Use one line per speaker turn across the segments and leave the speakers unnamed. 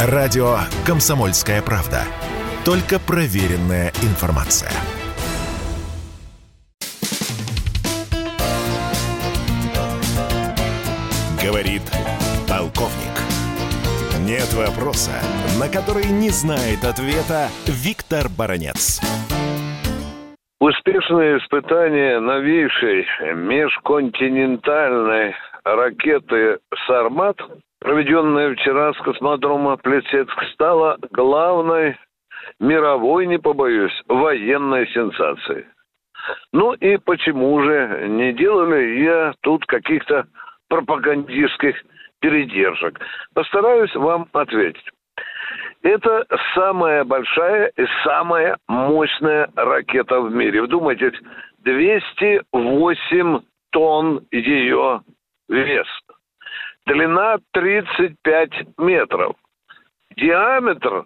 Радио «Комсомольская правда». Только проверенная информация. Говорит полковник. Нет вопроса, на который не знает ответа Виктор Баранец.
Успешное испытание новейшей межконтинентальной ракеты «Сармат», проведенное вчера с космодрома Плесецк, стало главной мировой, не побоюсь, военной сенсацией. Ну и почему же не делали я тут каких-то пропагандистских передержек? Постараюсь вам ответить. Это самая большая и самая мощная ракета в мире. Вдумайтесь, 208 тонн ее вес. Длина 35 метров. Диаметр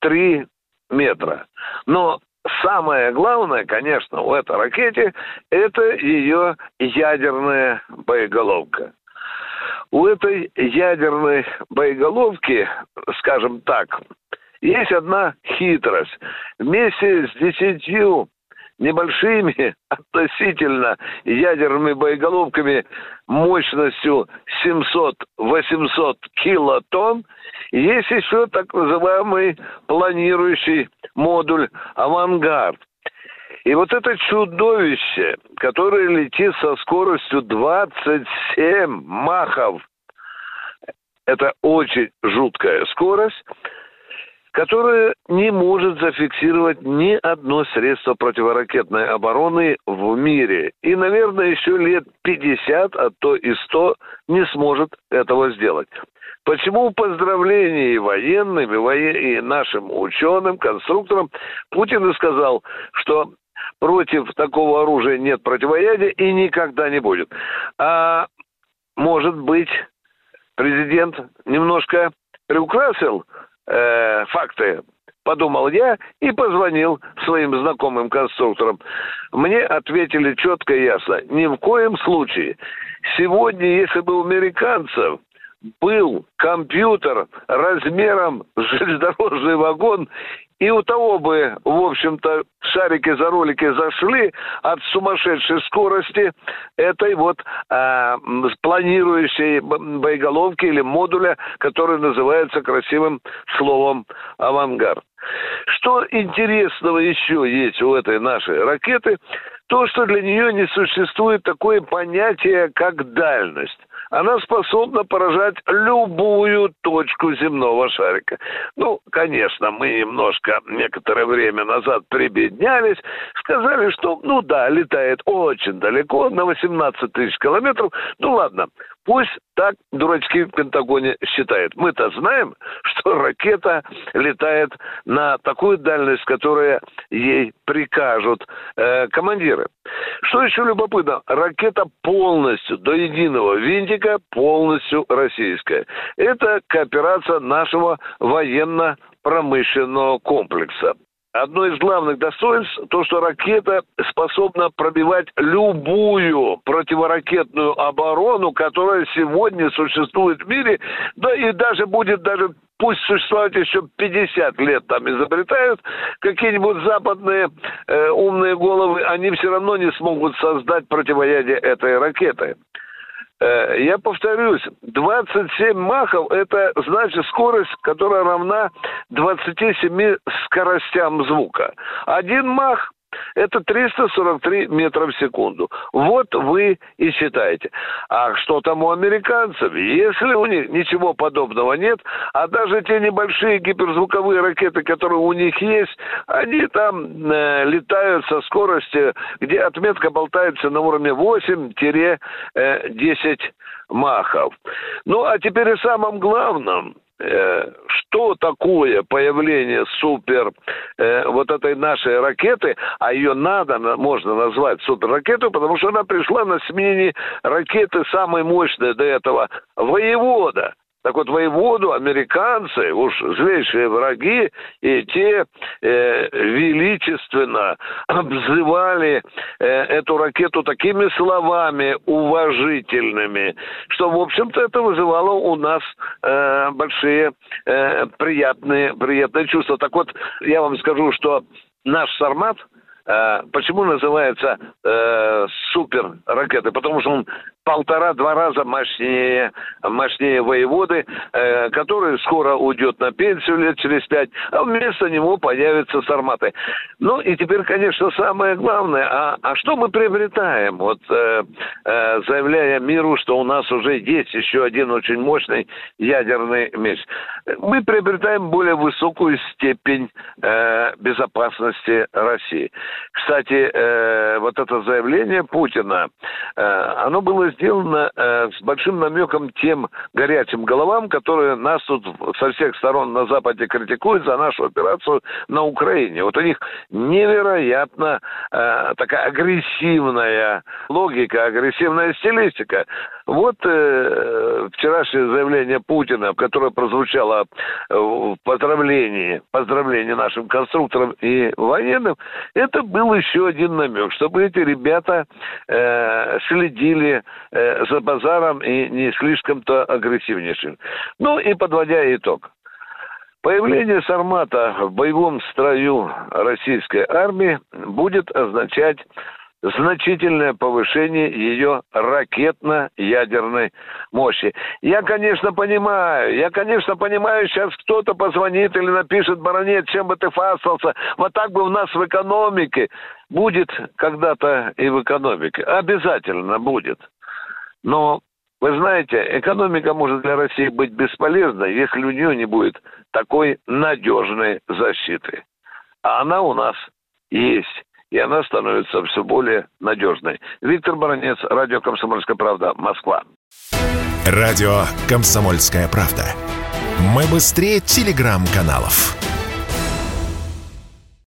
3 метра. Но самое главное, конечно, у этой ракете, это ее ядерная боеголовка. У этой ядерной боеголовки, скажем так, есть одна хитрость. Вместе с десятью небольшими относительно ядерными боеголовками мощностью 700-800 килотонн, есть еще так называемый планирующий модуль «Авангард». И вот это чудовище, которое летит со скоростью 27 махов, это очень жуткая скорость, которая не может зафиксировать ни одно средство противоракетной обороны в мире. И, наверное, еще лет 50, а то и 100 не сможет этого сделать. Почему поздравления военным, и нашим ученым, конструкторам Путин и сказал, что против такого оружия нет противоядия и никогда не будет. А может быть, президент немножко приукрасил э, факты, подумал я и позвонил своим знакомым конструкторам. Мне ответили четко и ясно. Ни в коем случае. Сегодня, если бы у американцев был компьютер размером с железнодорожный вагон, и у того бы, в общем-то, шарики за ролики зашли от сумасшедшей скорости этой вот э, планирующей боеголовки или модуля, который называется красивым словом «авангард». Что интересного еще есть у этой нашей ракеты? То, что для нее не существует такое понятие, как дальность она способна поражать любую точку земного шарика. Ну, конечно, мы немножко некоторое время назад прибеднялись, сказали, что, ну да, летает очень далеко, на 18 тысяч километров. Ну ладно, Пусть так дурачки в Пентагоне считают. Мы-то знаем, что ракета летает на такую дальность, которая ей прикажут э, командиры. Что еще любопытно, ракета полностью, до единого винтика, полностью российская. Это кооперация нашего военно-промышленного комплекса одно из главных достоинств то, что ракета способна пробивать любую противоракетную оборону, которая сегодня существует в мире, да и даже будет даже пусть существовать еще 50 лет там изобретают какие-нибудь западные э, умные головы, они все равно не смогут создать противоядие этой ракеты. Э, я повторюсь, 27 махов – это значит скорость, которая равна 27 скоростям звука. Один мах это 343 метра в секунду. Вот вы и считаете. А что там у американцев? Если у них ничего подобного нет, а даже те небольшие гиперзвуковые ракеты, которые у них есть, они там э, летают со скоростью, где отметка болтается на уровне 8-10 махов. Ну, а теперь и самым главным – Э, что такое появление супер э, вот этой нашей ракеты, а ее надо, можно назвать суперракетой, потому что она пришла на смене ракеты самой мощной до этого «Воевода». Так вот, воеводу американцы, уж злейшие враги, и те э, величественно обзывали э, эту ракету такими словами уважительными, что, в общем-то, это вызывало у нас э, большие э, приятные, приятные чувства. Так вот, я вам скажу, что наш «Сармат» э, Почему называется э, супер? Потому что он полтора-два раза мощнее, мощнее воеводы, э, который скоро уйдет на пенсию лет через пять, а вместо него появятся сарматы. Ну и теперь, конечно, самое главное, а, а что мы приобретаем? Вот э, э, заявляя миру, что у нас уже есть еще один очень мощный ядерный меч. Мы приобретаем более высокую степень э, безопасности России. Кстати, э, вот это заявление Путина, э, оно было сделано э, с большим намеком тем горячим головам, которые нас тут со всех сторон на Западе критикуют за нашу операцию на Украине. Вот у них невероятно э, такая агрессивная логика, агрессивная стилистика. Вот э, вчерашнее заявление Путина, которое прозвучало э, в поздравлении, поздравлении нашим конструкторам и военным, это был еще один намек, чтобы эти ребята э, следили э, за базаром и не слишком-то агрессивнейшим. Ну и подводя итог. Появление Сармата в боевом строю российской армии будет означать значительное повышение ее ракетно-ядерной мощи. Я, конечно, понимаю, я, конечно, понимаю, сейчас кто-то позвонит или напишет, баронет, чем бы ты фасался, вот так бы у нас в экономике. Будет когда-то и в экономике, обязательно будет. Но вы знаете, экономика может для России быть бесполезной, если у нее не будет такой надежной защиты. А она у нас есть. И она становится все более надежной. Виктор Баранец, Радио «Комсомольская правда», Москва.
Радио «Комсомольская правда». Мы быстрее телеграм-каналов.